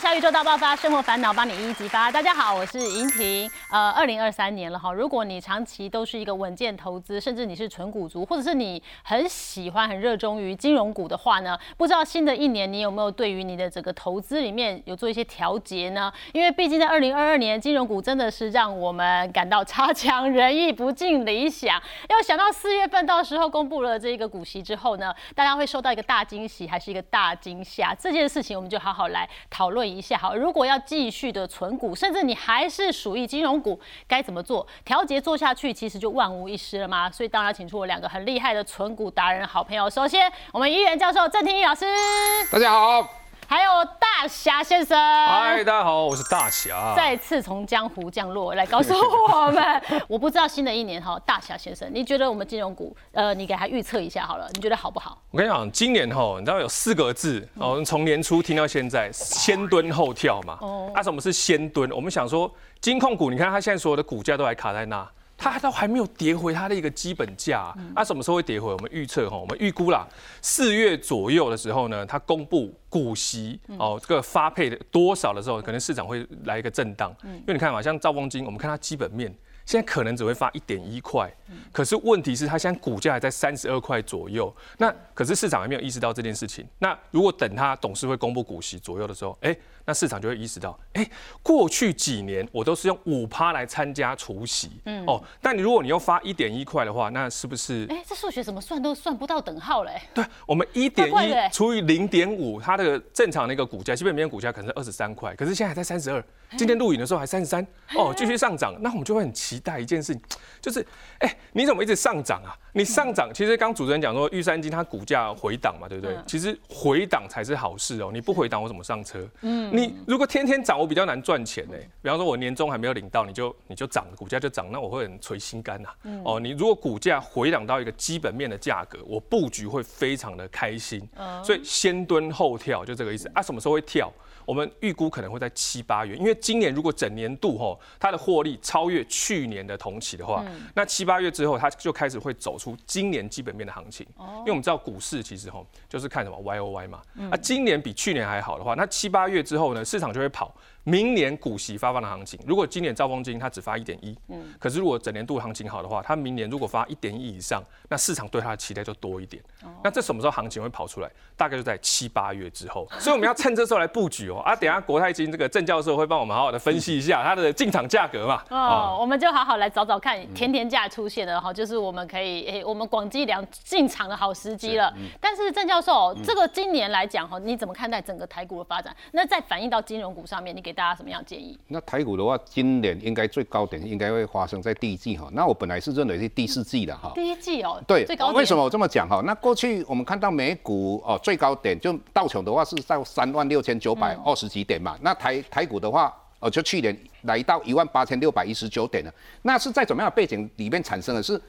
小宇宙大爆发，生活烦恼帮你一一激发。大家好，我是莹婷。呃，二零二三年了哈，如果你长期都是一个稳健投资，甚至你是纯股族，或者是你很喜欢、很热衷于金融股的话呢，不知道新的一年你有没有对于你的整个投资里面有做一些调节呢？因为毕竟在二零二二年，金融股真的是让我们感到差强人意、不尽理想。要想到四月份到时候公布了这个股息之后呢，大家会收到一个大惊喜，还是一个大惊吓？这件事情我们就好好来讨论一下。好，如果要继续的存股，甚至你还是属于金融股，该怎么做？调节做下去，其实就万无一失了吗？所以当然请出我两个很厉害的存股达人好朋友。首先，我们议员教授郑庭义老师，大家好。还有大侠先生，嗨，大家好，我是大侠，再次从江湖降落来告诉我们。我不知道新的一年哈，大侠先生，你觉得我们金融股，呃，你给他预测一下好了，你觉得好不好？我跟你讲，今年哈，你知道有四个字哦，从年初听到现在，先蹲后跳嘛。哦。啊，什么是先蹲？我们想说，金控股，你看它现在所有的股价都还卡在那。它都还没有跌回它的一个基本价，那什么时候会跌回？我们预测哈，我们预估啦，四月左右的时候呢，它公布股息哦，这个发配的多少的时候，可能市场会来一个震荡。因为你看嘛，像兆丰金，我们看它基本面。现在可能只会发一点一块，可是问题是它现在股价还在三十二块左右，那可是市场还没有意识到这件事情。那如果等它董事会公布股息左右的时候，哎，那市场就会意识到，哎，过去几年我都是用五趴来参加除息，嗯哦，但你如果你要发一点一块的话，那是不是？哎，这数学怎么算都算不到等号嘞？对，我们一点一除以零点五，它的正常的一个股价，基本面股价可能是二十三块，可是现在还在三十二。今天录影的时候还三十三哦，继续上涨，那我们就会很期待一件事情，就是，哎，你怎么一直上涨啊？你上涨，其实刚主持人讲说玉山金它股价回档嘛，对不对？其实回档才是好事哦，你不回档我怎么上车？嗯，你如果天天涨，我比较难赚钱呢。比方说我年终还没有领到，你就你就涨，股价就涨，那我会很垂心肝呐。哦，你如果股价回档到一个基本面的价格，我布局会非常的开心。所以先蹲后跳就这个意思啊。什么时候会跳？我们预估可能会在七八月，因为今年如果整年度吼它的获利超越去年的同期的话，那七八月之后它就开始会走出今年基本面的行情。因为我们知道股市其实吼就是看什么 Y O Y 嘛，那今年比去年还好的话，那七八月之后呢，市场就会跑。明年股息发放的行情，如果今年兆丰金它只发一点一，嗯，可是如果整年度行情好的话，它明年如果发一点一以上，那市场对它的期待就多一点。那这什么时候行情会跑出来？大概就在七八月之后，所以我们要趁这时候来布局哦。啊，等下国泰金这个郑教授会帮我们好好的分析一下它的进场价格嘛。哦，我们就好好来找找看，甜甜价出现了哈，就是我们可以诶，我们广积粮进场的好时机了。但是郑教授，这个今年来讲哈，你怎么看待整个台股的发展？那再反映到金融股上面，你给。给大家什么样建议？那台股的话，今年应该最高点应该会发生在第一季哈。那我本来是认为是第四季的哈。第一季哦，对，最高为什么我这么讲哈？那过去我们看到美股哦，最高点就道琼的话是在三万六千九百二十几点嘛。那台台股的话，哦，就去年来到一万八千六百一十九点了。那是在怎么样的背景里面产生的？是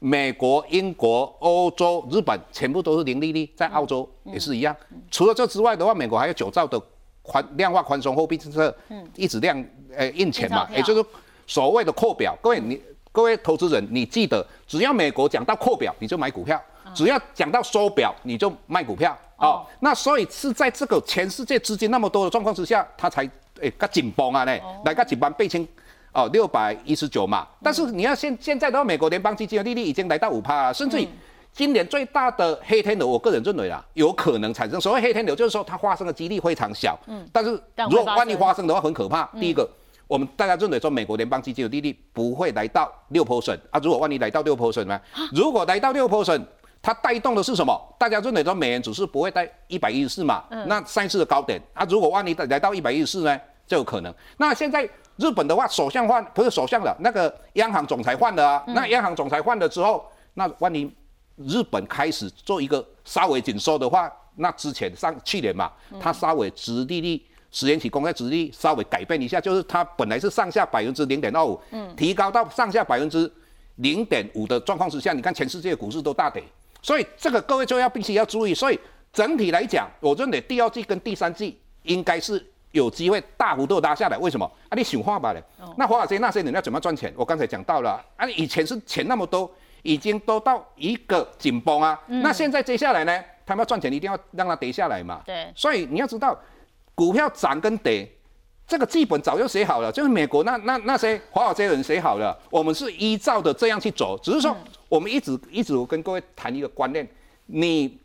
美国、英国、欧洲、日本全部都是零利率，在澳洲也是一样。除了这之外的话，美国还有九兆的。宽量化宽松货币政策，嗯，一直量呃印钱嘛，也就是所谓的扩表。各位你各位投资人，你记得，只要美国讲到扩表，你就买股票；只要讲到收表，你就卖股票。哦，那所以是在这个全世界资金那么多的状况之下，它才诶个紧绷啊嘞，来个紧绷背清哦六百一十九嘛。但是你要现现在的话，美国联邦基金的利率已经来到五趴，甚至于。今年最大的黑天鹅，我个人认为啊，有可能产生。所谓黑天鹅，就是说它发生的几率非常小。嗯。但是如果万一发生的话，很可怕。第一个，我们大家认为说，美国联邦基金的利率不会来到六 percent 啊。如果万一来到六 percent 呢？如果来到六 percent，它带动的是什么？大家认为说，美元指数不会在一百一十四嘛？嗯。那上一次的高点啊，如果万一来到一百一十四呢，就有可能。那现在日本的话，首相换不是首相了，那个央行总裁换了啊。那央行总裁换了之后，那万一？日本开始做一个稍微紧缩的话，那之前上去年嘛，它稍微直利率十年期公债殖利率稍微改变一下，就是它本来是上下百分之零点二五，嗯，提高到上下百分之零点五的状况之下，你看全世界股市都大跌，所以这个各位就要必须要注意。所以整体来讲，我认为第二季跟第三季应该是有机会大幅度拉下来。为什么？啊，你想话吧嘞，那华尔街那些人要怎么赚钱？我刚才讲到了，啊，以前是钱那么多。已经都到一个紧绷啊，那现在接下来呢？他们要赚钱，一定要让它跌下来嘛。对，所以你要知道，股票涨跟跌，这个剧本早就写好了，就是美国那那那些华尔街人写好了，我们是依照的这样去走，只是说我们一直一直跟各位谈一个观念，你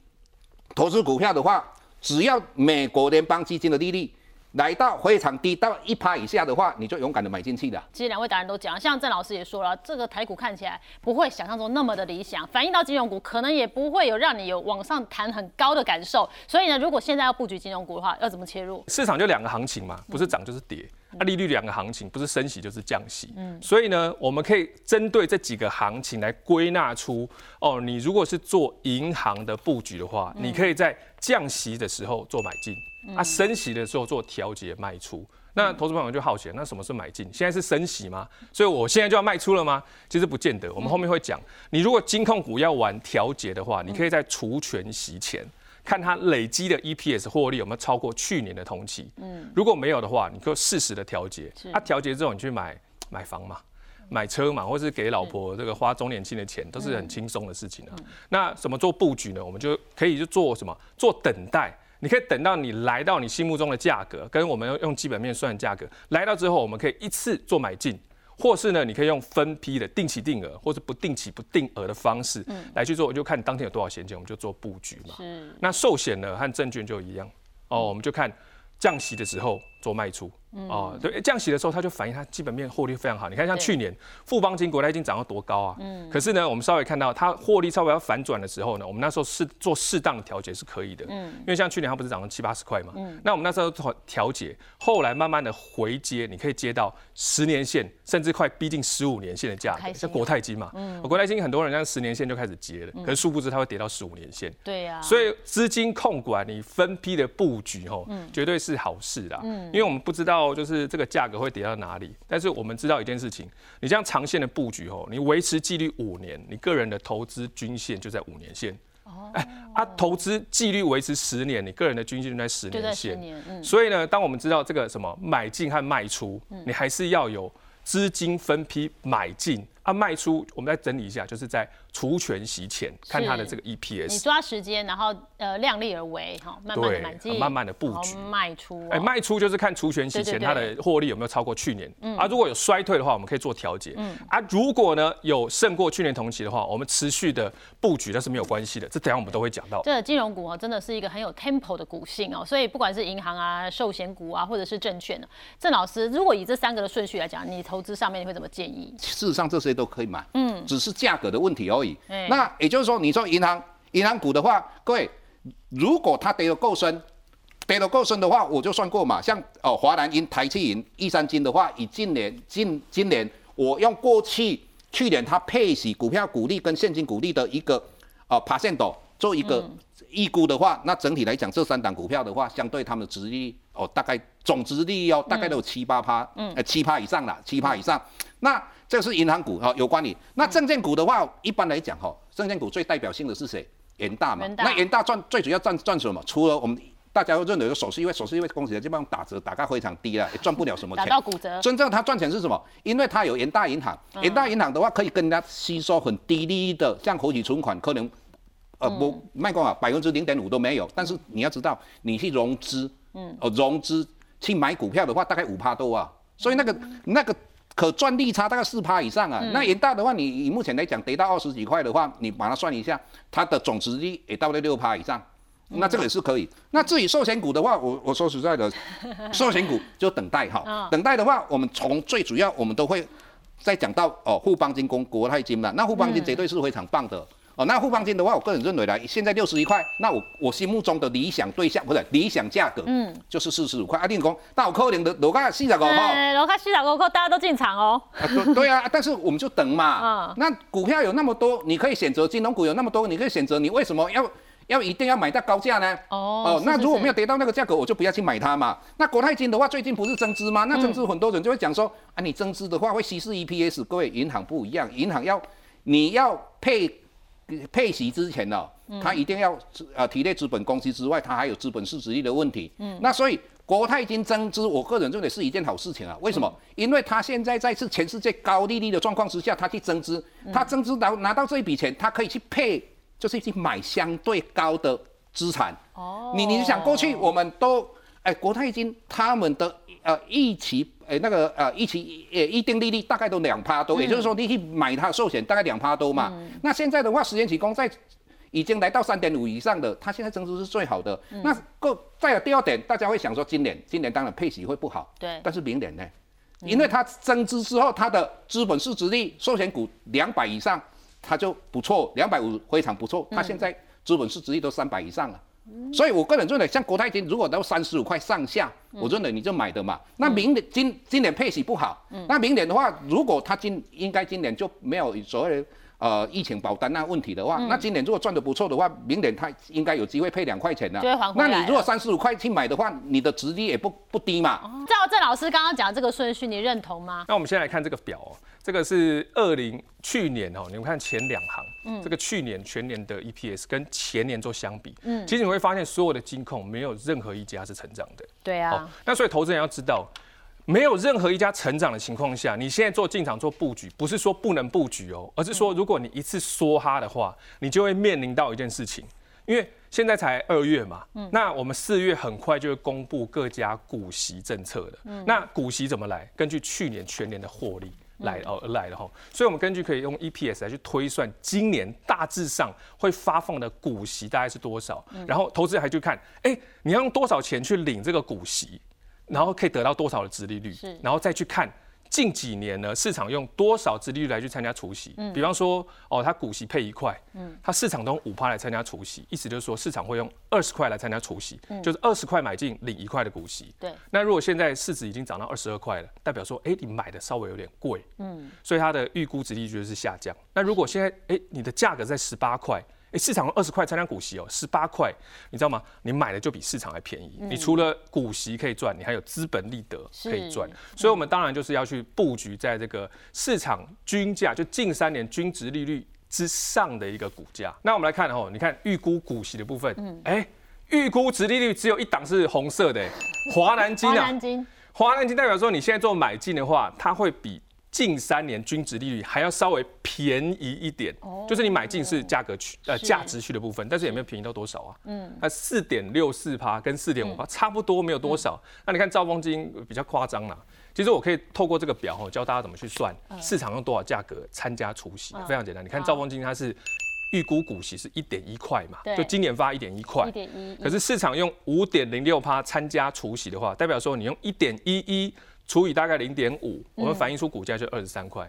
投资股票的话，只要美国联邦基金的利率。来到非常低，到一趴以下的话，你就勇敢的买进去了。其实两位达人都讲，像郑老师也说了，这个台股看起来不会想象中那么的理想，反映到金融股可能也不会有让你有往上弹很高的感受。所以呢，如果现在要布局金融股的话，要怎么切入？市场就两个行情嘛，不是涨就是跌。那利率两个行情，不是升息就是降息。嗯，所以呢，我们可以针对这几个行情来归纳出，哦，你如果是做银行的布局的话，你可以在降息的时候做买进。啊，升息的时候做调节卖出，那投资朋友就好奇，那什么是买进？现在是升息吗？所以我现在就要卖出了吗？其实不见得，我们后面会讲。你如果金控股要玩调节的话，你可以在除权息前看它累积的 EPS 获利有没有超过去年的同期。嗯，如果没有的话，你就适时的调节。啊，调节之后你去买买房嘛，买车嘛，或是给老婆这个花中年期的钱，都是很轻松的事情啊。那怎么做布局呢？我们就可以就做什么？做等待。你可以等到你来到你心目中的价格，跟我们用基本面算价格来到之后，我们可以一次做买进，或是呢，你可以用分批的定期定额，或是不定期不定额的方式来去做，我就看当天有多少闲钱，我们就做布局嘛。那寿险呢和证券就一样。哦，我们就看降息的时候做卖出。哦，对，降息的时候，它就反映它基本面获利非常好。你看，像去年富邦金国泰金涨到多高啊？嗯。可是呢，我们稍微看到它获利稍微要反转的时候呢，我们那时候是做适当的调节是可以的。嗯。因为像去年它不是涨了七八十块嘛？嗯。那我们那时候调调节，后来慢慢的回接，你可以接到十年线，甚至快逼近十五年线的价格，像国泰金嘛。嗯。国泰金很多人像十年线就开始接了，可是殊不知它会跌到十五年线。对呀。所以资金控管你分批的布局吼，绝对是好事啦。嗯。因为我们不知道就是这个价。格会跌到哪里？但是我们知道一件事情，你这样长线的布局哦，你维持纪律五年，你个人的投资均线就在五年线。哦，哎，啊，投资纪律维持十年，你个人的均线就在十年线。所以呢，当我们知道这个什么买进和卖出，你还是要有资金分批买进啊，卖出。我们再整理一下，就是在。除权息前看它的这个 EPS，你抓时间，然后呃量力而为，哈，慢慢的买进，慢慢的布局，卖出。哎，卖出就是看除权息前它的获利有没有超过去年，啊，如果有衰退的话，我们可以做调节，嗯，啊，如果呢有胜过去年同期的话，我们持续的布局那是没有关系的，这等下我们都会讲到。这金融股啊，真的是一个很有 tempo 的股性哦，所以不管是银行啊、寿险股啊，或者是证券呢，郑老师，如果以这三个的顺序来讲，你投资上面你会怎么建议？事实上这些都可以买，嗯，只是价格的问题而已。那也就是说，你说银行银行股的话，各位，如果它跌得够深，跌得够深的话，我就算过嘛。像哦，华南银、台气银、易三金的话，以今年近今年我用过去去年它配息股票股利跟现金股利的一个哦爬线斗做一个预估的话，那整体来讲，这三档股票的话，相对它们的值率哦，大概总值利率哦，大概都有七八趴，嗯，呃七趴以上啦，七趴以上。那这是银行股哈，有关你。那证券股的话，一般来讲哈，证券股最代表性的是谁？元大嘛。那元大赚最主要赚赚什么？除了我们大家都认为的手势，因为手势因为公司基本上打折打个非常低了，也 赚不了什么钱。打到骨折。真正他赚钱是什么？因为他有元大银行，元大银行的话可以跟人家吸收很低利率的，像活期存款可能呃不卖光啊，百分之零点五都没有。但是你要知道，你去融资，嗯，哦融资去买股票的话，大概五趴多啊。所以那个那个。可赚利差大概四趴以上啊，那元大的话，你以目前来讲，跌到二十几块的话，你把它算一下，它的总值率也到了六趴以上，那这个也是可以。那至于寿险股的话，我我说实在的，寿险股就等待哈，等待的话，我们从最主要我们都会再讲到哦，富邦金、工国泰金嘛，那富邦金绝对是非常棒的。哦，那富邦金的话，我个人认为呢，现在六十一块，那我我心目中的理想对象不是理想价格，嗯，就是四十五块。阿定讲，那我扣零的楼价四十五块，楼价四十五块，大家都进场哦。对对啊，但是我们就等嘛。嗯，那股票有那么多，你可以选择金融股有那么多，你可以选择，你为什么要要一定要买到高价呢？哦哦，那如果没有跌到那个价格，我就不要去买它嘛。那国泰金的话，最近不是增资吗？那增资很多人就会讲说，啊，你增资的话会稀释 EPS。各位，银行不一样，银行要你要配。配息之前呢，它一定要呃体内资本公司之外，它还有资本市值率的问题。嗯，那所以国泰金增资，我个人认为是一件好事情啊。为什么？因为它现在在是全世界高利率的状况之下，它去增资，它增资拿拿到这一笔钱，它可以去配，就是去买相对高的资产。哦，你你想过去我们都哎，国泰金他们的呃一期哎那个呃一期呃一定利率大概都两趴多，也就是说你去买它寿险大概两趴多嘛。那现在的话，十年期公债已经来到三点五以上的，它现在增值是最好的。那个再有第二点，大家会想说今年今年当然配息会不好，对，但是明年呢？因为它增资之后，它的资本市值率，寿险股两百以上，它就不错，两百五非常不错。它现在资本市值率都三百以上了，所以我个人认为，像国泰金如果到三十五块上下，我认为你就买的嘛。那明年今今年配息不好，那明年的话，如果它今应该今年就没有所谓的。呃，疫情保单那问题的话，那今年如果赚的不错的话，明年它应该有机会配两块钱的。那你如果三十五块去买的话，你的值率也不不低嘛。照郑老师刚刚讲这个顺序，你认同吗？那我们先来看这个表哦，这个是二零去年哦，你们看前两行，嗯，这个去年全年的 EPS 跟前年做相比，嗯，其实你会发现所有的金控没有任何一家是成长的。对啊。那所以投资人要知道。没有任何一家成长的情况下，你现在做进场做布局，不是说不能布局哦，而是说如果你一次梭哈的话，你就会面临到一件事情，因为现在才二月嘛，嗯那我们四月很快就会公布各家股息政策的，那股息怎么来？根据去年全年的获利来哦而来的哈，所以我们根据可以用 EPS 来去推算今年大致上会发放的股息大概是多少，然后投资人还去看，哎，你要用多少钱去领这个股息？然后可以得到多少的殖利率？然后再去看近几年呢，市场用多少殖利率来去参加除息？嗯，比方说，哦，它股息配一块，嗯，它市场都用五趴来参加除息，意思就是说市场会用二十块来参加除息，就是二十块买进领一块的股息。对，那如果现在市值已经涨到二十二块了，代表说，哎，你买的稍微有点贵，嗯，所以它的预估值利率就是下降。那如果现在，哎，你的价格在十八块。哎，市场二十块参加股息哦，十八块，你知道吗？你买的就比市场还便宜。你除了股息可以赚，你还有资本利得可以赚。所以，我们当然就是要去布局在这个市场均价，就近三年均值利率之上的一个股价。那我们来看哦，你看预估股息的部分，哎，预估值利率只有一档是红色的，华南金啊，华南金，华南金代表说你现在做买进的话，它会比。近三年均值利率还要稍微便宜一点，就是你买进是价格区呃价值区的部分，但是也没有便宜到多少啊？嗯，那四点六四趴跟四点五趴差不多，没有多少。那你看兆丰金比较夸张啦，其实我可以透过这个表哦教大家怎么去算市场用多少价格参加除息，非常简单。你看兆丰金它是预估股息是一点一块嘛，就今年发一点一块，一点一。可是市场用五点零六趴参加除息的话，代表说你用一点一一。除以大概零点五，我们反映出股价就二十三块，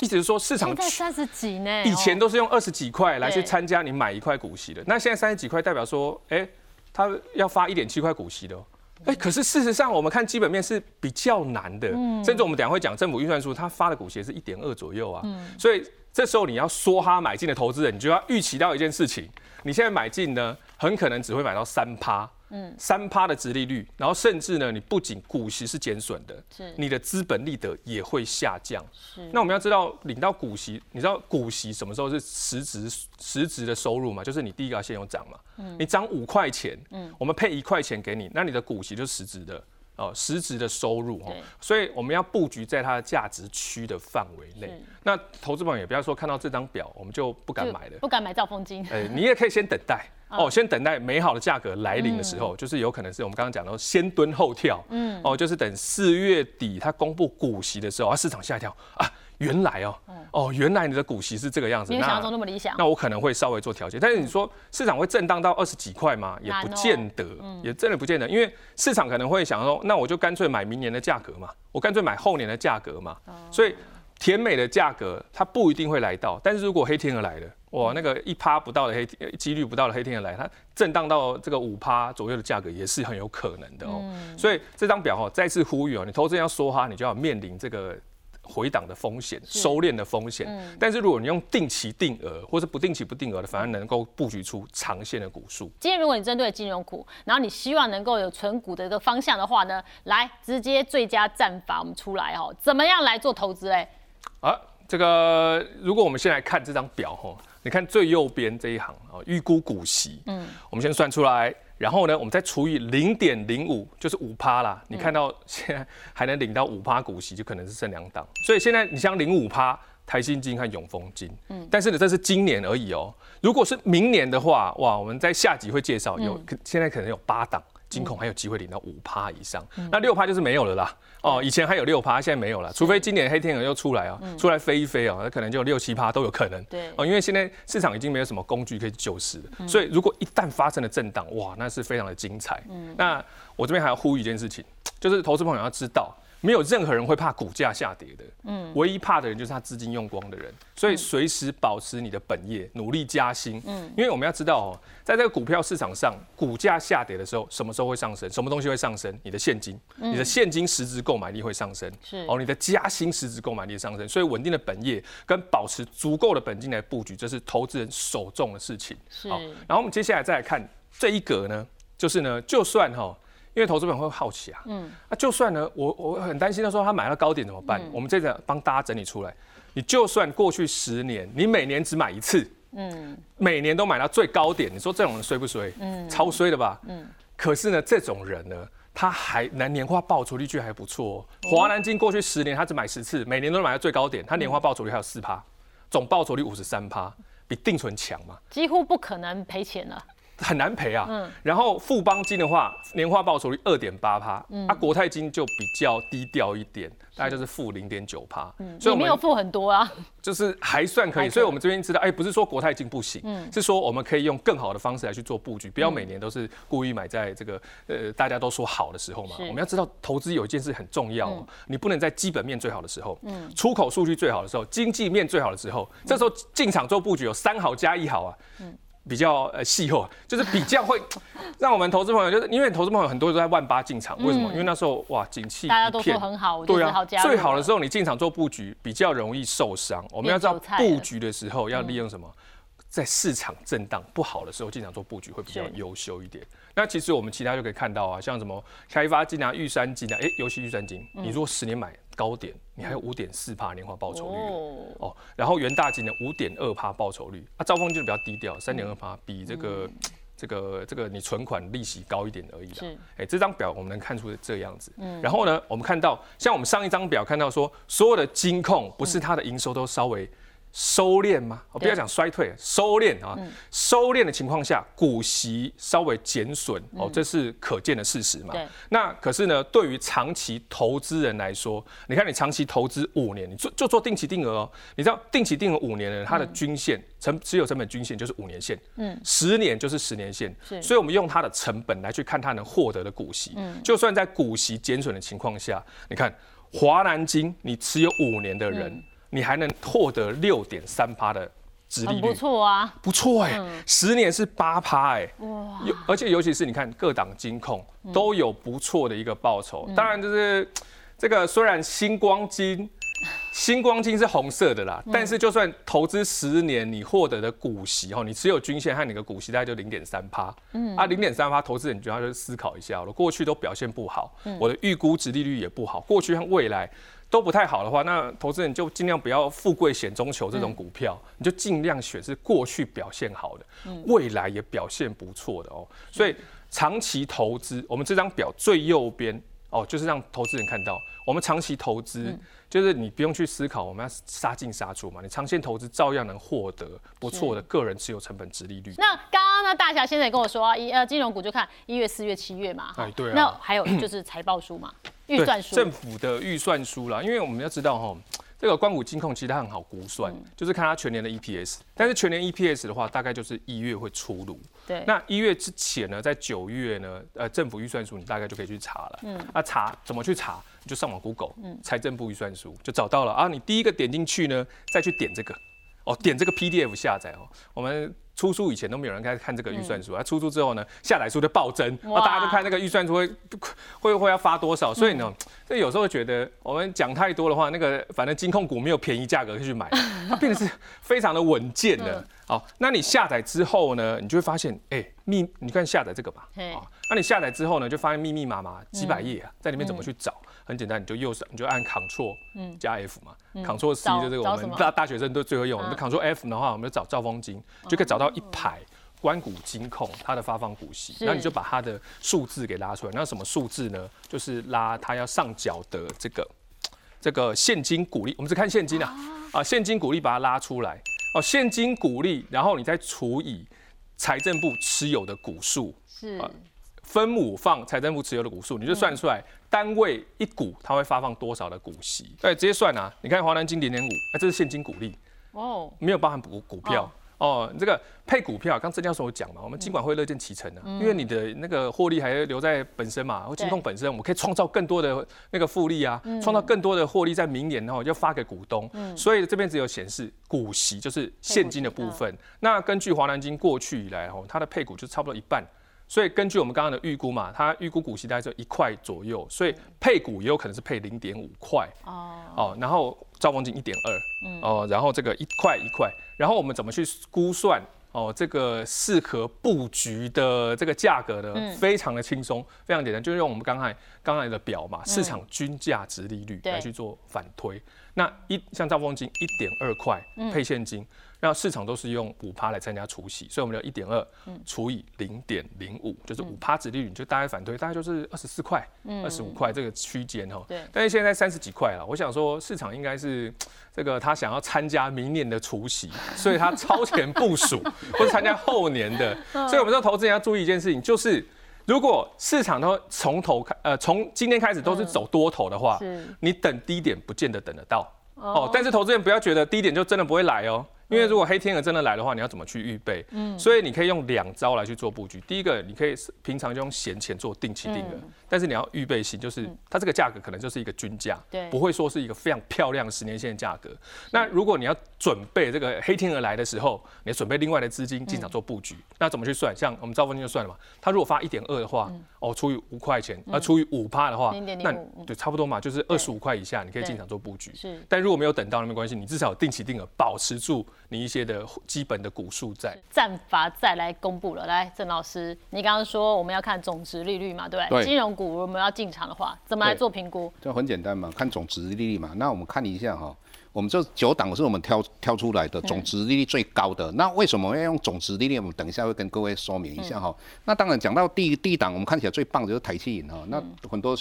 意思是说市场在三十几呢，以前都是用二十几块来去参加你买一块股息的，那现在三十几块代表说，哎，他要发一点七块股息的，哎，可是事实上我们看基本面是比较难的，甚至我们等下会讲政府预算书，他发的股息是一点二左右啊，所以这时候你要梭哈买进的投资人，你就要预期到一件事情，你现在买进呢，很可能只会买到三趴。嗯，三趴的殖利率，然后甚至呢，你不仅股息是减损的，是你的资本利得也会下降。是，那我们要知道领到股息，你知道股息什么时候是实质实质的收入嘛？就是你第一个要先有涨嘛，嗯，你涨五块钱，嗯，我们配一块钱给你，那你的股息就是实质的。哦，实质的收入哦，所以我们要布局在它的价值区的范围内。那投资朋友也不要说看到这张表我们就不敢买了，不敢买兆丰金。哎，你也可以先等待哦，先等待美好的价格来临的时候，就是有可能是我们刚刚讲的先蹲后跳，嗯，哦，就是等四月底它公布股息的时候，啊，市场吓一跳啊。原来哦，哦，原来你的股息是这个样子，没有想象中那么理想。那我可能会稍微做调节，但是你说市场会震荡到二十几块吗？也不见得，也真的不见得，因为市场可能会想说，那我就干脆买明年的价格嘛，我干脆买后年的价格嘛。所以甜美的价格它不一定会来到，但是如果黑天鹅来了，哇，那个一趴不到的黑几率不到的黑天鹅来，它震荡到这个五趴左右的价格也是很有可能的哦。所以这张表哈再次呼吁哦，你投资人要说哈，你就要面临这个。回档的风险，收敛的风险。但是如果你用定期定额，或是不定期不定额的，反而能够布局出长线的股数。今天如果你针对金融股，然后你希望能够有存股的一个方向的话呢，来直接最佳战法我们出来哦，怎么样来做投资嘞？啊，这个如果我们先来看这张表哈，你看最右边这一行啊，预估股息，嗯，我们先算出来。然后呢，我们再除以零点零五，就是五趴啦。你看到现在还能领到五趴股息，就可能是剩两档。所以现在你像零五趴，台新金和永丰金，嗯，但是呢，这是今年而已哦。如果是明年的话，哇，我们在下集会介绍，有现在可能有八档。金控还有机会领到五趴以上。那六趴就是没有了啦。哦，以前还有六趴，现在没有了。除非今年黑天鹅又出来啊，出来飞一飞啊，那可能就六七趴都有可能。对。哦，因为现在市场已经没有什么工具可以救市了，所以如果一旦发生了震荡，哇，那是非常的精彩。嗯。那我这边还要呼吁一件事情，就是投资朋友要知道。没有任何人会怕股价下跌的，嗯，唯一怕的人就是他资金用光的人，所以随时保持你的本业，努力加薪，嗯，因为我们要知道哦，在这个股票市场上，股价下跌的时候，什么时候会上升？什么东西会上升？你的现金，你的现金实质购买力会上升，是。哦，你的加薪实质购买力上升，所以稳定的本业跟保持足够的本金来布局，这是投资人首重的事情。好，然后我们接下来再来看这一格呢，就是呢，就算哈。因为投资本会好奇啊，嗯，那就算呢，我我很担心，他说他买到高点怎么办？我们这个帮大家整理出来，你就算过去十年，你每年只买一次，嗯，每年都买到最高点，你说这种人衰不衰？嗯，超衰的吧？嗯，可是呢，这种人呢，他还能年化报酬率却还不错。华南金过去十年他只买十次，每年都买到最高点，他年化报酬率还有四趴，总报酬率五十三趴，比定存强嘛？几乎不可能赔钱了。很难赔啊，嗯，然后富邦金的话，年化报酬率二点八趴，嗯，啊，国泰金就比较低调一点，大概就是负零点九趴，嗯，所以没有负很多啊，就是还算可以，所以我们这边知道，哎，不是说国泰金不行，嗯，是说我们可以用更好的方式来去做布局，不要每年都是故意买在这个呃大家都说好的时候嘛，我们要知道投资有一件事很重要，你不能在基本面最好的时候，嗯，出口数据最好的时候，经济面最好的时候，这时候进场做布局有三好加一好啊，嗯。比较呃细后，就是比较会 让我们投资朋友，就是因为投资朋友很多都在万八进场，为什么？因为那时候哇景气大家都说很好，对啊，最好的时候你进场做布局比较容易受伤。我们要知道布局的时候要利用什么？在市场震荡不好的时候进场做布局会比较优秀一点。那其实我们其他就可以看到啊，像什么开发金啊、玉山金啊，哎，尤其玉山金，你如果十年买高点，你还有五点四帕年化报酬率哦。然后元大金的五点二帕报酬率，啊，兆丰金比较低调，三点二帕，比这个 这个这个你存款利息高一点而已啦。哎，这张表我们能看出这样子。嗯。然后呢，我们看到像我们上一张表看到说，所有的金控不是它的营收都稍微。收敛吗？我不要讲衰退，收敛啊！收敛的情况下，股息稍微减损哦，这是可见的事实嘛。那可是呢，对于长期投资人来说，你看你长期投资五年，你做就做定期定额哦。你知道定期定额五年呢，它的均线成持有成本均线就是五年线，嗯，十年就是十年线。所以我们用它的成本来去看它能获得的股息。嗯，就算在股息减损的情况下，你看华南金，你持有五年的人。你还能获得六点三趴的殖利率，不错啊，不错哎，十年是八趴哎，哇，而且尤其是你看各档金控都有不错的一个报酬，当然就是这个虽然星光金，星光金是红色的啦，但是就算投资十年，你获得的股息哈，你持有均线和你的股息大概就零点三趴，嗯。啊，零点三趴，投资人就要去思考一下了，过去都表现不好，我的预估值利率也不好，过去和未来。都不太好的话，那投资人就尽量不要富贵险中求这种股票，你就尽量选是过去表现好的，未来也表现不错的哦。所以长期投资，我们这张表最右边哦，就是让投资人看到，我们长期投资就是你不用去思考我们要杀进杀出嘛，你长线投资照样能获得不错的个人持有成本值利率。那刚刚呢，大侠先生也跟我说啊，一呃金融股就看一月、四月、七月嘛，哎对啊，那还有就是财报书嘛。预算书，政府的预算书啦，因为我们要知道哈，这个关谷金控其实它很好估算，就是看它全年的 EPS，但是全年 EPS 的话，大概就是一月会出炉。对，那一月之前呢，在九月呢，呃，政府预算书你大概就可以去查了。嗯，那查怎么去查？你就上网 Google，嗯，财政部预算书就找到了啊。你第一个点进去呢，再去点这个，哦，点这个 PDF 下载哦，我们。出书以前都没有人开始看这个预算书，啊，出书之后呢，下载书就暴增，那大家就看那个预算书会会会要发多少，所以呢，这有时候觉得我们讲太多的话，那个反正金控股没有便宜价格去买，它变得是非常的稳健的。好，那你下载之后呢，你就会发现，哎，密，你看下载这个吧，啊，那你下载之后呢，就发现密密麻麻几百页啊，在里面怎么去找？很简单，你就右手你就按 Ctrl 加 F 嘛，Ctrl C 就这个我们大大学生都最会用，我们 Ctrl F 的话，我们就找兆丰金，就可以找到一排关谷金控它的发放股息，然后你就把它的数字给拉出来。那什么数字呢？就是拉它要上缴的这个这个现金股利，我们只看现金啊，啊现金股利把它拉出来。哦，现金股利，然后你再除以财政部持有的股数，是分母放财政部持有的股数，你就算出来单位一股它会发放多少的股息。对，直接算啊。你看华南金零点五，哎，这是现金股利哦，没有包含股股票。哦，这个配股票，刚郑教授有讲嘛，我们尽管会乐见其成的，因为你的那个获利还留在本身嘛，或金控本身，我们可以创造更多的那个复利啊，创造更多的获利在明年，然后就发给股东。所以这边只有显示股息，就是现金的部分。那根据华南金过去以来哦，它的配股就差不多一半。所以根据我们刚刚的预估嘛，它预估股息大概就一块左右，所以配股也有可能是配零点五块哦哦，然后兆丰金一点二哦，然后这个一块一块，然后我们怎么去估算哦这个适合布局的这个价格呢？非常的轻松，非常简单，就是用我们刚才刚才的表嘛，市场均价值利率来去做反推。那一像兆丰金一点二块配现金。那市场都是用五趴来参加除息，所以我们要一点二除以零点零五，就是五趴值利率，就大概反推，大概就是二十四块、二十五块这个区间哈。对。但是现在三十几块了，我想说市场应该是 这个他想要参加明年的除息，所以他超前部署，或者参加后年的。所以我们说投资人要注意一件事情，就是如果市场都从头开，呃，从今天开始都是走多头的话，你等低点不见得等得到哦。但是投资人不要觉得低点就真的不会来哦。因为如果黑天鹅真的来的话，你要怎么去预备？嗯，所以你可以用两招来去做布局。第一个，你可以平常就用闲钱做定期定额，但是你要预备性，就是它这个价格可能就是一个均价，对，不会说是一个非常漂亮十年线的价格。那如果你要准备这个黑天鹅来的时候，你要准备另外的资金进场做布局，那怎么去算？像我们兆丰金就算了嘛，它如果发一点二的话，哦，除以五块钱，那除以五趴的话，那对差不多嘛，就是二十五块以下，你可以进场做布局。是，但如果没有等到，那没关系，你至少定期定额保持住。你一些的基本的股数在战法再来公布了，来郑老师，你刚刚说我们要看总值利率嘛，对不对？金融股我们要进场的话，怎么来做评估？这很简单嘛，看总值利率嘛。那我们看一下哈，我们这九档是我们挑挑出来的总值利率最高的。那为什么要用总值利率？我们等一下会跟各位说明一下哈。那当然讲到第第一档，我们看起来最棒的就是台积银哈。那很多。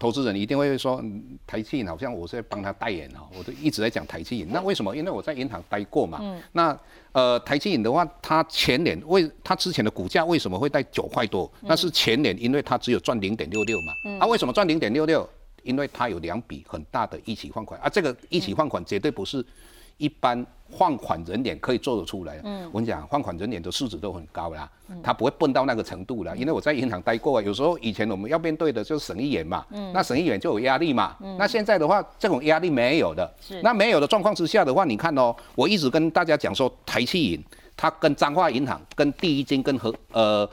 投资人一定会说，台积银好像我是在帮他代言哈，我都一直在讲台积银。那为什么？因为我在银行待过嘛。嗯那呃，台积银的话，它前年为它之前的股价为什么会在九块多？那是前年，因为它只有赚零点六六嘛。啊，为什么赚零点六六？因为它有两笔很大的一起放款啊，这个一起放款绝对不是。一般放款人脸可以做得出来，嗯，我跟你讲，放款人脸的素质都很高啦，他不会笨到那个程度啦。因为我在银行待过啊，有时候以前我们要面对的就是省一眼嘛，嗯，那审一眼就有压力嘛，嗯，那现在的话，这种压力没有的，是，那没有的状况之下的话，你看哦，我一直跟大家讲说，台气银它跟彰化银行、跟第一金、跟和呃。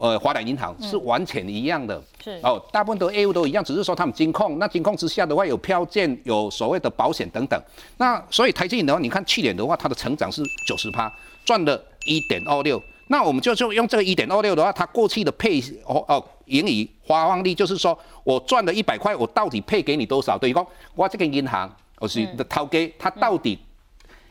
呃，华南银行是完全一样的，是哦，大部分的业务都一样，只是说他们金控，那金控之下的话有票件，有所谓的保险等等。那所以台积电的话，你看去年的话，它的成长是九十趴，赚了一点二六。那我们就就用这个一点二六的话，它过去的配哦哦盈余发放率就是说我赚了一百块，我到底配给你多少？等于说我这个银行我是的掏给它到底。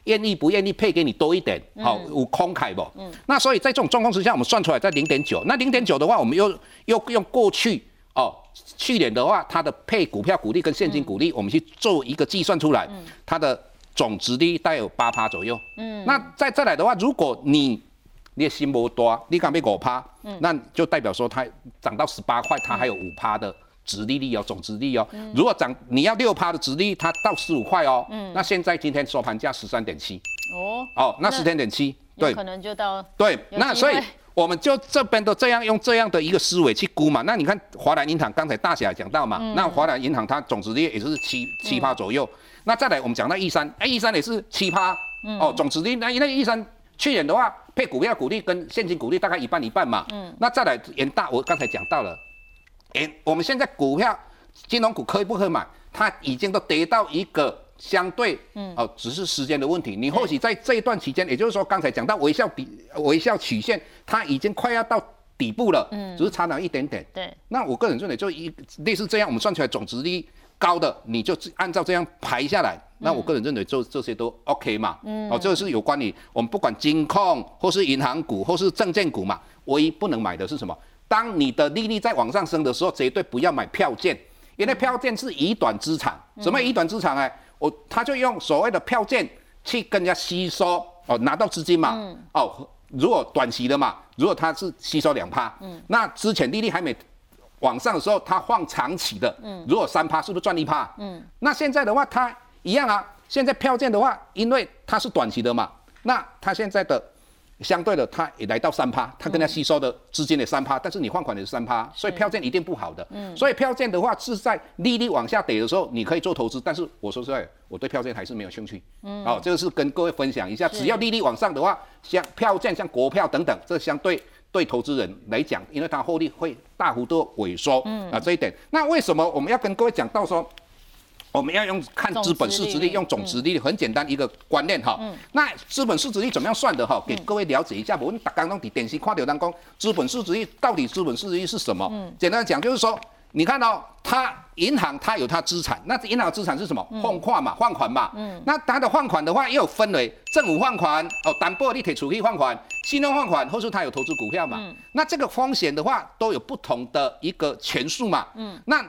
愿意不愿意配给你多一点？好，有空开不？嗯，那所以在这种状况之下，我们算出来在零点九。那零点九的话，我们又又用过去哦，去年的话，它的配股票股利跟现金股利，我们去做一个计算出来，它的总值率大概有八趴左右。嗯，那再再来的话，如果你你的心不多，你敢被五趴，那就代表说它涨到十八块，它还有五趴的。值利率哦，总值利率哦，如果涨你要六趴的值利率，它到十五块哦，嗯，那现在今天收盘价十三点七，哦，哦，那十三点七，对，可能就到，对，那所以我们就这边都这样用这样的一个思维去估嘛，那你看华南银行刚才大侠讲到嘛，那华南银行它总值利率也就是七七趴左右，那再来我们讲到一三，哎，一三也是七趴，哦，总值利率那那一三去年的话配股票股利跟现金股利大概一半一半嘛，嗯，那再来延大，我刚才讲到了。哎，我们现在股票、金融股可以不可以买？它已经都跌到一个相对，嗯，哦，只是时间的问题。你或许在这一段期间，也就是说刚才讲到微笑底、微笑曲线，它已经快要到底部了，嗯，只是差了一点点。对。那我个人认为，就一类似这样，我们算出来总值率高的，你就按照这样排下来。那我个人认为，就这些都 OK 嘛。嗯。哦，这个是有关于我们不管金控或是银行股或是证券股嘛，唯一不能买的是什么？当你的利率在往上升的时候，绝对不要买票券，因为票券是以短资产。什么以短资产呢？我他就用所谓的票券去跟人家吸收哦，拿到资金嘛，哦，如果短期的嘛，如果他是吸收两趴，嗯，那之前利率还没往上的时候，他放长期的，嗯，如果三趴是不是赚一趴？嗯，那现在的话它一样啊，现在票券的话，因为它是短期的嘛，那它现在的。相对的，它也来到三趴，它跟它吸收的资金的三趴，但是你放款的是三趴，所以票券一定不好的。嗯，所以票券的话是在利率往下跌的时候，你可以做投资，但是我说实在，我对票券还是没有兴趣。嗯，好，这个是跟各位分享一下，只要利率往上的话，像票券、像国票等等，这相对对投资人来讲，因为它获利会大幅度萎缩。嗯，啊，这一点，那为什么我们要跟各位讲到说？我们要用看资本市值率，用总值率，很简单一个观念哈。那资本市值率怎么样算的哈？给各位了解一下。我们刚刚底典型跨流当中，资本市值率到底资本市值率是什么？简单讲就是说，你看到它银行它有它资产，那银行资产是什么？放款嘛，放款嘛。那它的放款的话，又有分为政府放款哦，担保立体储蓄放款、信用放款，或是它有投资股票嘛。那这个风险的话，都有不同的一个权数嘛。那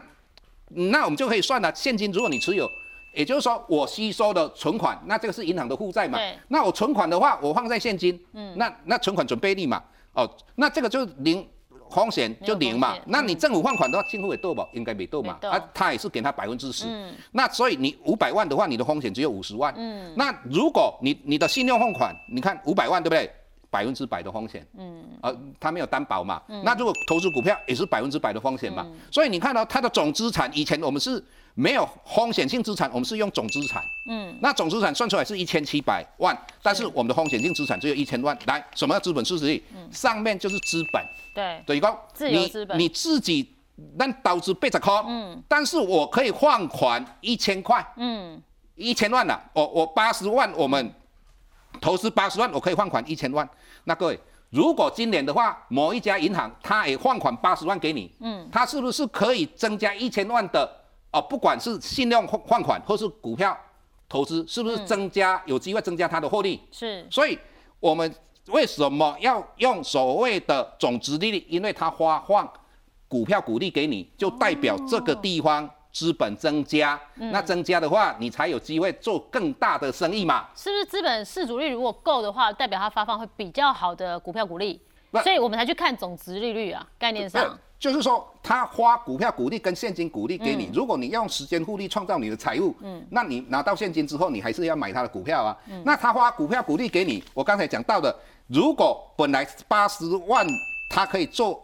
那我们就可以算了，现金如果你持有，也就是说我吸收的存款，那这个是银行的负债嘛？那我存款的话，我放在现金，嗯，那那存款准备率嘛，哦，那这个就零风险就零嘛。那你政府放款的话，政府也斗不？应该没斗嘛？啊，他也是给他百分之十。嗯。那所以你五百万的话，你的风险只有五十万。嗯。那如果你你的信用放款，你看五百万对不对？百分之百的风险，嗯，呃，它没有担保嘛，那如果投资股票也是百分之百的风险嘛，所以你看到它的总资产，以前我们是没有风险性资产，我们是用总资产，嗯，那总资产算出来是一千七百万，但是我们的风险性资产只有一千万。来，什么叫资本市值？率？上面就是资本，对，等于说你你自己那导致被着扣，嗯，但是我可以放款一千块，嗯，一千万了，我我八十万我们。投资八十万，我可以放款一千万。那各位，如果今年的话，某一家银行它也放款八十万给你，嗯，他是不是可以增加一千万的哦？不管是信用放放款或是股票投资，是不是增加有机会增加它的获利？是。所以我们为什么要用所谓的总值利率？因为它发放股票股利给你，就代表这个地方。资本增加，那增加的话，你才有机会做更大的生意嘛？是不是资本市足率如果够的话，代表它发放会比较好的股票股利，所以我们才去看总值利率啊。概念上，就是说他花股票股利跟现金股利给你，如果你要用时间复利创造你的财务，嗯，那你拿到现金之后，你还是要买他的股票啊。那他花股票股利给你，我刚才讲到的，如果本来八十万，他可以做。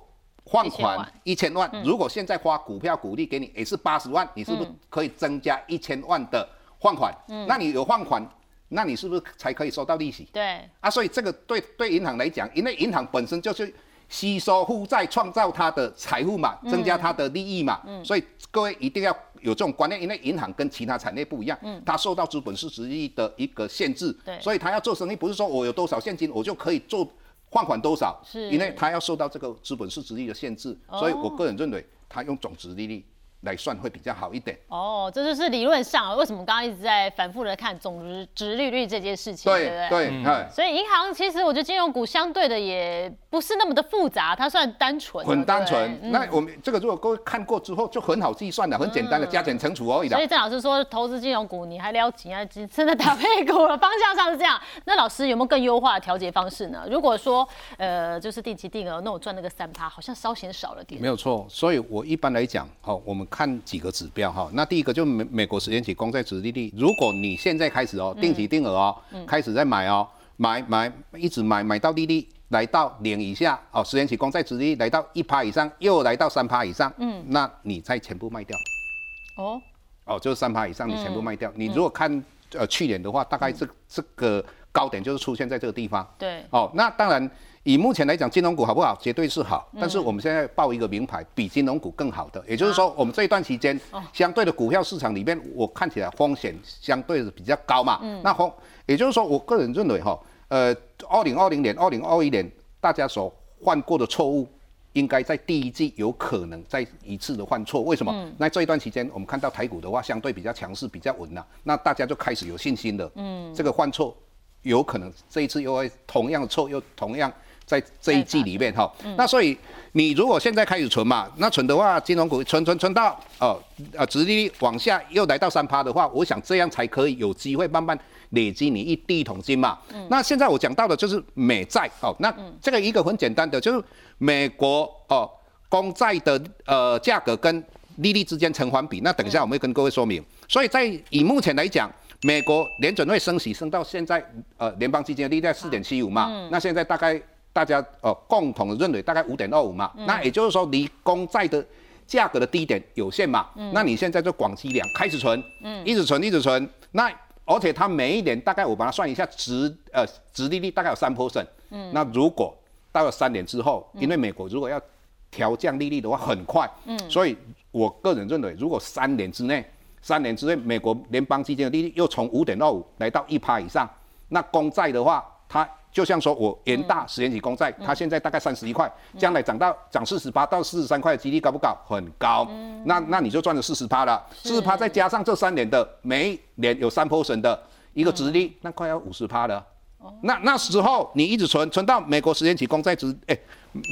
换款一千万，如果现在花股票股利给你也是八十万，你是不是可以增加一千万的放款？嗯，那你有放款，那你是不是才可以收到利息？对，啊，所以这个对对银行来讲，因为银行本身就是吸收负债，创造它的财富嘛，增加它的利益嘛，嗯，所以各位一定要有这种观念，因为银行跟其他产业不一样，嗯，它受到资本市值率的一个限制，对，所以它要做生意，不是说我有多少现金我就可以做。换款多少？是因为他要受到这个资本市值率的限制，所以我个人认为他用总值利率。来算会比较好一点哦，这就是理论上为什么刚刚一直在反复的看总值值利率这件事情，对不对？对，所以银行其实我觉得金融股相对的也不是那么的复杂，它算单纯，很单纯。那我们这个如果各位看过之后就很好计算的，很简单的加减乘除而已的。所以郑老师说投资金融股你还了解啊？真的打屁股了方向上是这样。那老师有没有更优化的调节方式呢？如果说呃就是定期定额，那我赚那个三趴好像稍显少了点。没有错，所以我一般来讲，好，我们看几个指标哈，那第一个就美美国十年期公债殖利率，如果你现在开始哦，定期定额哦，开始在买哦，买买一直买买到利率来到零以下哦，十年期公债殖利率来到一趴以上，又来到三趴以上，嗯，那你再全部卖掉，哦，哦，就是三趴以上你全部卖掉。你如果看呃去年的话，大概这这个高点就是出现在这个地方，对，哦，那当然。以目前来讲，金融股好不好？绝对是好。但是我们现在报一个名牌，比金融股更好的，也就是说，我们这一段期间，相对的股票市场里面，我看起来风险相对是比较高嘛。那风，也就是说，我个人认为哈，呃，二零二零年、二零二一年大家所犯过的错误，应该在第一季有可能再一次的犯错。为什么？那这一段期间，我们看到台股的话，相对比较强势，比较稳了，那大家就开始有信心了。嗯，这个犯错有可能这一次又会同样的错，又同样。在这一季里面哈。那所以你如果现在开始存嘛，那存的话，金融股存存存到哦啊，直利率往下又来到三趴的话，我想这样才可以有机会慢慢累积你一第一桶金嘛。那现在我讲到的就是美债哦，那这个一个很简单的就是美国哦公债的呃价格跟利率之间成反比，那等一下我们会跟各位说明。所以在以目前来讲，美国联准会升息升到现在，呃，联邦基金利率在四点七五嘛，那现在大概大家呃共同认为大概五点二五嘛，那也就是说离公债的价格的低点有限嘛，那你现在就广积粮开始存，一直存一直存，那而且它每一年大概我把它算一下，值呃值利率大概有三 percent，那如果到了三年之后，因为美国如果要调降利率的话很快，所以我个人认为如果三年之内。三年之内，美国联邦基金的利率又从五点二五来到一趴以上。那公债的话，它就像说我元大十年期公债，它现在大概三十一块，将来涨到涨四十八到四十三块的几率高不高？很高。那那你就赚了四十趴了，四十趴再加上这三年的每一年有三 percent 的一个值率，那快要五十趴了。那那时候你一直存存到美国十年期公债值，哎，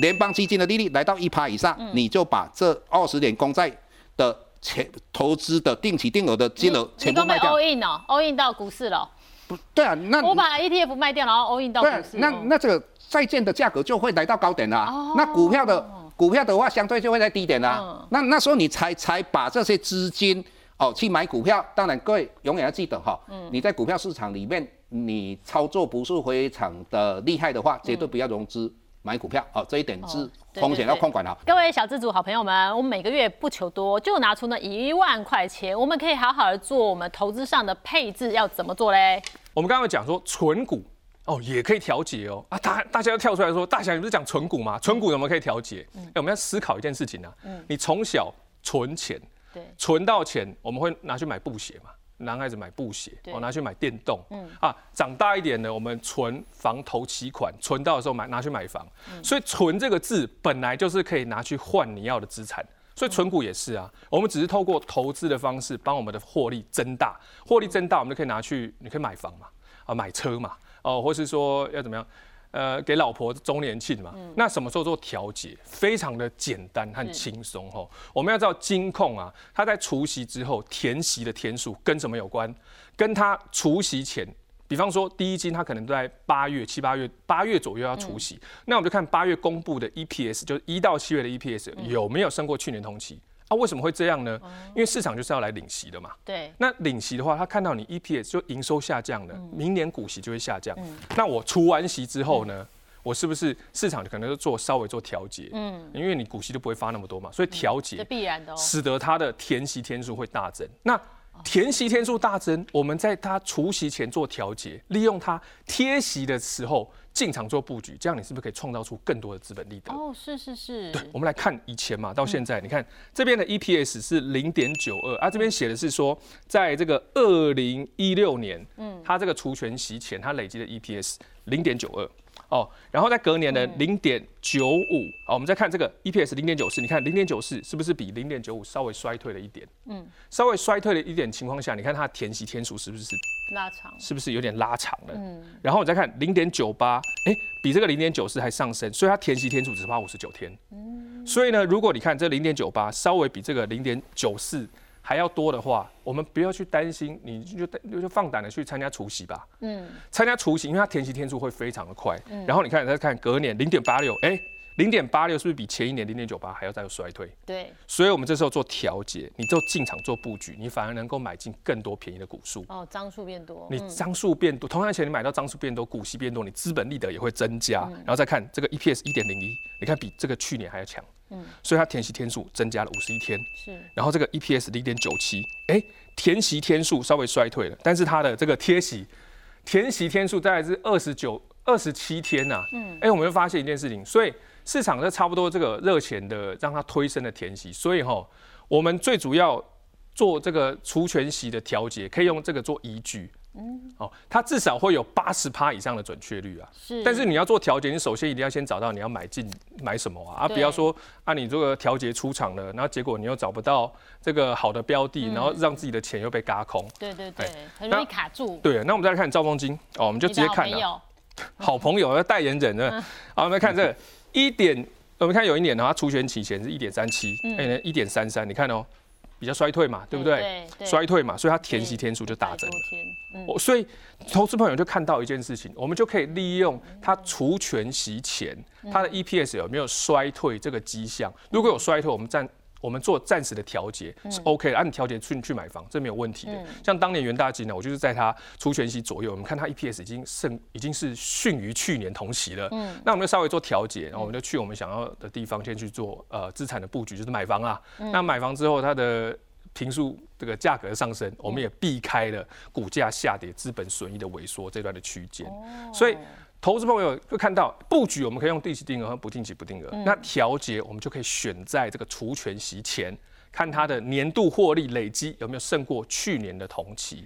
联邦基金的利率来到一趴以上，你就把这二十年公债的。钱投资的定期定额的金额全部卖掉。all in 哦，all in 到股市了。不对啊，那我把 ETF 卖掉，然后 all in 到股市。那那这个债券的价格就会来到高点啦。那股票的股票的话，相对就会在低点啦。那那时候你才才把这些资金哦去买股票。当然，各位永远要记得哈，你在股票市场里面，你操作不是非常的厉害的话，绝对不要融资。买股票哦，这一点是风险要控管好。各位小资主好朋友们，我们每个月不求多，就拿出那一万块钱，我们可以好好的做我们投资上的配置，要怎么做嘞？我们刚刚讲说存股哦，也可以调节哦啊，大大家要跳出来说，大侠你不是讲存股吗？存股怎么可以调节？哎，我们要思考一件事情啊，你从小存钱，对，存到钱，我们会拿去买布鞋嘛。男孩子买布鞋，我拿去买电动。嗯啊，长大一点呢，我们存房投期款，存到的时候买拿去买房。所以“存”这个字本来就是可以拿去换你要的资产，所以存股也是啊。我们只是透过投资的方式，帮我们的获利增大，获利增大，我们就可以拿去，你可以买房嘛，啊，买车嘛，哦，或是说要怎么样？呃，给老婆周年庆嘛，那什么时候做调节？非常的简单和轻松吼。我们要知道金控啊，它在除夕之后填息的天数跟什么有关？跟他除夕前，比方说第一金它可能都在八月、七八月、八月左右要除息，那我们就看八月公布的 EPS，就是一到七月的 EPS 有没有升过去年同期。啊，为什么会这样呢？因为市场就是要来领息的嘛。对。那领息的话，他看到你 EPS 就营收下降了，明年股息就会下降。那我除完息之后呢，我是不是市场可能就做稍微做调节？嗯。因为你股息就不会发那么多嘛，所以调节必然的，使得它的填息天数会大增。那填息天数大增，我们在它除息前做调节，利用它贴息的时候。进场做布局，这样你是不是可以创造出更多的资本利得？哦，是是是。对，我们来看以前嘛，到现在，你看这边的 EPS 是零点九二，啊，这边写的是说，在这个二零一六年，嗯，它这个除权息前，它累积的 EPS 零点九二。哦，然后在隔年的零点九五，好，我们再看这个 EPS 零点九四，你看零点九四是不是比零点九五稍微衰退了一点？嗯，稍微衰退了一点情况下，你看它的填息天数是不是拉长？是不是有点拉长了？嗯，然后我再看零点九八，哎，比这个零点九四还上升，所以它填息天数只花五十九天。嗯，所以呢，如果你看这零点九八稍微比这个零点九四。还要多的话，我们不要去担心，你就就放胆的去参加除夕吧。嗯，参加除夕，因为它填息天数会非常的快。嗯，然后你看再看隔年零点八六，哎。零点八六是不是比前一年零点九八还要再有衰退？对，所以我们这时候做调节，你就进场做布局，你反而能够买进更多便宜的股数。哦，张数变多，你张数变多，同样钱你买到张数变多，股息变多，你资本利得也会增加。然后再看这个 EPS 一点零一，你看比这个去年还要强。嗯，所以它填息天数增加了五十一天。是，然后这个 EPS 零点九七，哎，填息天数稍微衰退了，但是它的这个贴息填息天数大概是二十九二十七天呐。嗯，哎，我们就发现一件事情，所以。市场在差不多这个热钱的，让它推升的填息，所以哈，我们最主要做这个除权息的调节，可以用这个做依据。嗯，哦，它至少会有八十趴以上的准确率啊。是。但是你要做调节，你首先一定要先找到你要买进买什么啊，啊，不要说啊，你这个调节出场了，然后结果你又找不到这个好的标的，然后让自己的钱又被嘎空。对对对，很容易卡住。对，那我们再来看兆丰金哦，我们就直接看了。好朋友、代言人呢。好，我们看这一点，我们看有一年呢，它除权期前是一点三七，哎一点三三，你看哦，比较衰退嘛，对不对？衰退嘛，所以它填息天数就大增。我所以投资朋友就看到一件事情，我们就可以利用它除权息前它的 EPS 有没有衰退这个迹象，如果有衰退，我们暂我们做暂时的调节是 OK 的，按调节去去买房，这没有问题的。像当年元大金呢，我就是在它除权息左右，我们看它 EPS 已经胜，已经是逊于去年同期了。嗯，那我们就稍微做调节，然后我们就去我们想要的地方先去做呃资产的布局，就是买房啊。那买房之后，它的平数这个价格上升，我们也避开了股价下跌、资本损益的萎缩这段的区间，所以。投资朋友会看到布局，我们可以用定期定额和不定期不定额。那调节，我们就可以选在这个除权息前，看它的年度获利累积有没有胜过去年的同期。